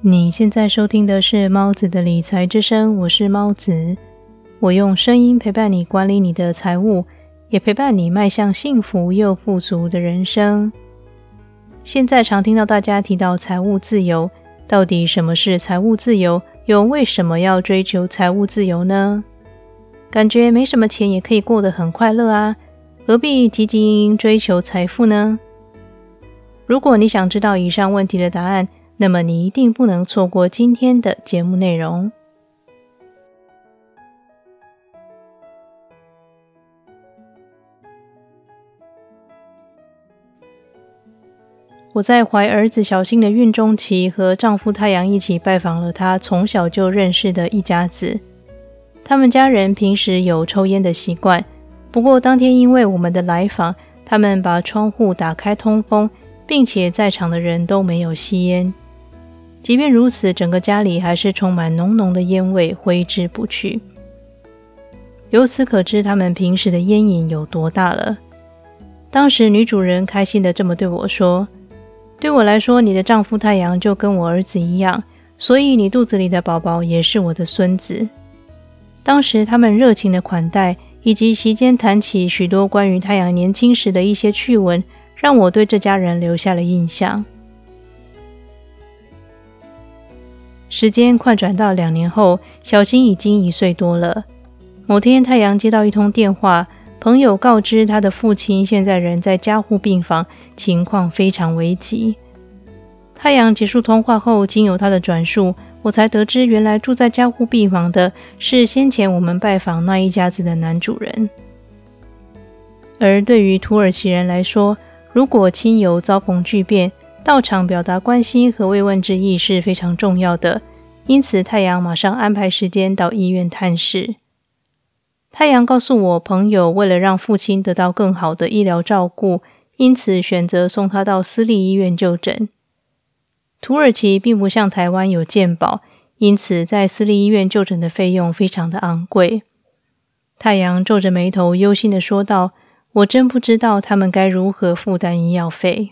你现在收听的是猫子的理财之声，我是猫子，我用声音陪伴你管理你的财务，也陪伴你迈向幸福又富足的人生。现在常听到大家提到财务自由，到底什么是财务自由？又为什么要追求财务自由呢？感觉没什么钱也可以过得很快乐啊，何必汲汲营营追求财富呢？如果你想知道以上问题的答案，那么你一定不能错过今天的节目内容。我在怀儿子小新的孕中期，和丈夫太阳一起拜访了他从小就认识的一家子。他们家人平时有抽烟的习惯，不过当天因为我们的来访，他们把窗户打开通风，并且在场的人都没有吸烟。即便如此，整个家里还是充满浓浓的烟味，挥之不去。由此可知，他们平时的烟瘾有多大了。当时，女主人开心的这么对我说：“对我来说，你的丈夫太阳就跟我儿子一样，所以你肚子里的宝宝也是我的孙子。”当时，他们热情的款待，以及席间谈起许多关于太阳年轻时的一些趣闻，让我对这家人留下了印象。时间快转到两年后，小新已经一岁多了。某天，太阳接到一通电话，朋友告知他的父亲现在人在加护病房，情况非常危急。太阳结束通话后，经由他的转述，我才得知，原来住在加护病房的是先前我们拜访那一家子的男主人。而对于土耳其人来说，如果亲友遭逢巨变，到场表达关心和慰问之意是非常重要的，因此太阳马上安排时间到医院探视。太阳告诉我，朋友为了让父亲得到更好的医疗照顾，因此选择送他到私立医院就诊。土耳其并不像台湾有健保，因此在私立医院就诊的费用非常的昂贵。太阳皱着眉头，忧心的说道：“我真不知道他们该如何负担医药费。”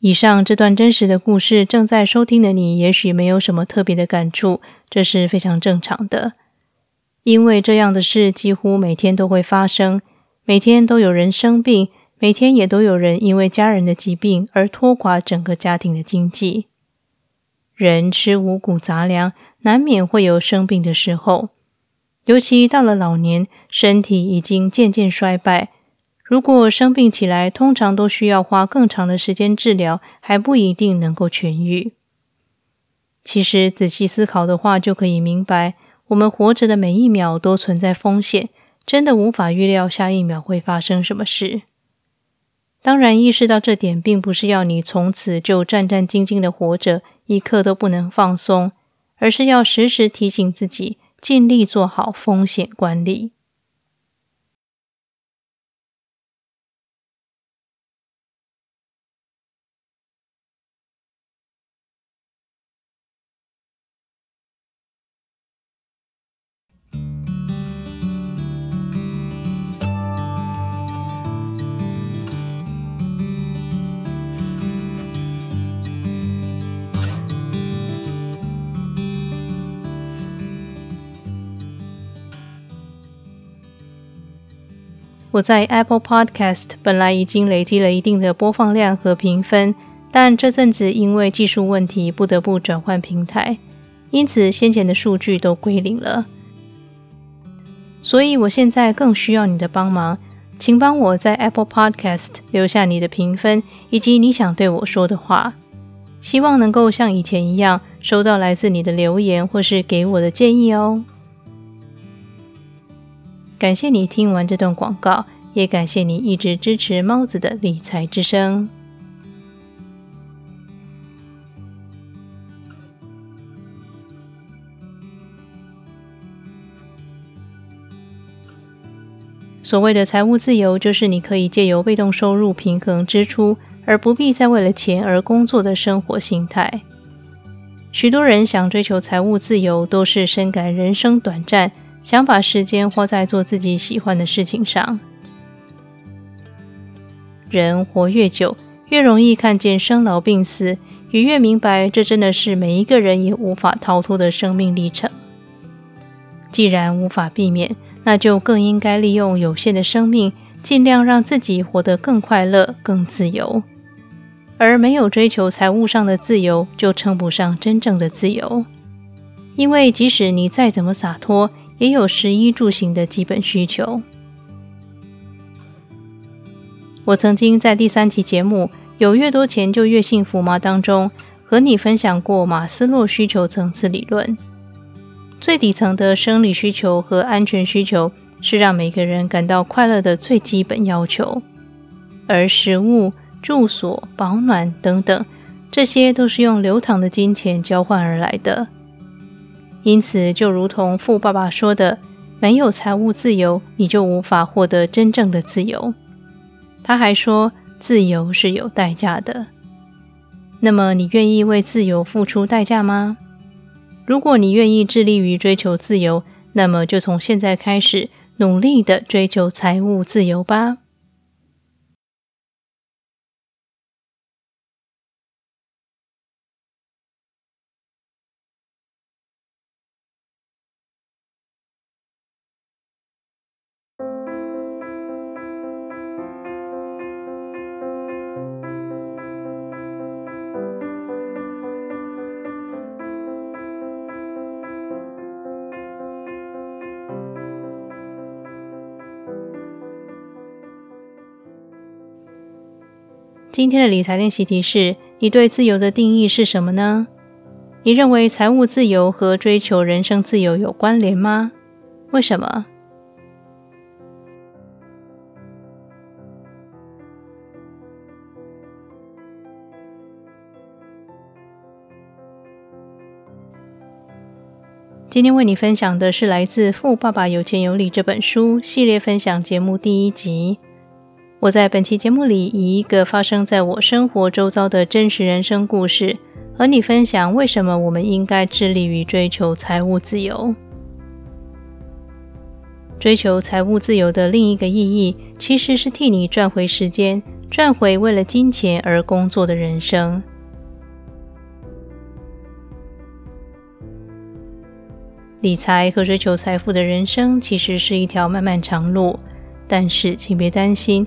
以上这段真实的故事，正在收听的你也许没有什么特别的感触，这是非常正常的，因为这样的事几乎每天都会发生，每天都有人生病，每天也都有人因为家人的疾病而拖垮整个家庭的经济。人吃五谷杂粮，难免会有生病的时候，尤其到了老年，身体已经渐渐衰败。如果生病起来，通常都需要花更长的时间治疗，还不一定能够痊愈。其实仔细思考的话，就可以明白，我们活着的每一秒都存在风险，真的无法预料下一秒会发生什么事。当然，意识到这点，并不是要你从此就战战兢兢的活着，一刻都不能放松，而是要时时提醒自己，尽力做好风险管理。我在 Apple Podcast 本来已经累积了一定的播放量和评分，但这阵子因为技术问题不得不转换平台，因此先前的数据都归零了。所以我现在更需要你的帮忙，请帮我在 Apple Podcast 留下你的评分以及你想对我说的话，希望能够像以前一样收到来自你的留言或是给我的建议哦。感谢你听完这段广告，也感谢你一直支持猫子的理财之声。所谓的财务自由，就是你可以借由被动收入平衡支出，而不必再为了钱而工作的生活心态。许多人想追求财务自由，都是深感人生短暂。想把时间花在做自己喜欢的事情上。人活越久，越容易看见生老病死，也越明白这真的是每一个人也无法逃脱的生命历程。既然无法避免，那就更应该利用有限的生命，尽量让自己活得更快乐、更自由。而没有追求财务上的自由，就称不上真正的自由。因为即使你再怎么洒脱，也有食衣住行的基本需求。我曾经在第三期节目《有越多钱就越幸福吗》当中，和你分享过马斯洛需求层次理论。最底层的生理需求和安全需求是让每个人感到快乐的最基本要求，而食物、住所、保暖等等，这些都是用流淌的金钱交换而来的。因此，就如同富爸爸说的：“没有财务自由，你就无法获得真正的自由。”他还说：“自由是有代价的。”那么，你愿意为自由付出代价吗？如果你愿意致力于追求自由，那么就从现在开始努力的追求财务自由吧。今天的理财练习题是：你对自由的定义是什么呢？你认为财务自由和追求人生自由有关联吗？为什么？今天为你分享的是来自《富爸爸有钱有理》这本书系列分享节目第一集。我在本期节目里，以一个发生在我生活周遭的真实人生故事，和你分享为什么我们应该致力于追求财务自由。追求财务自由的另一个意义，其实是替你赚回时间，赚回为了金钱而工作的人生。理财和追求财富的人生，其实是一条漫漫长路，但是请别担心。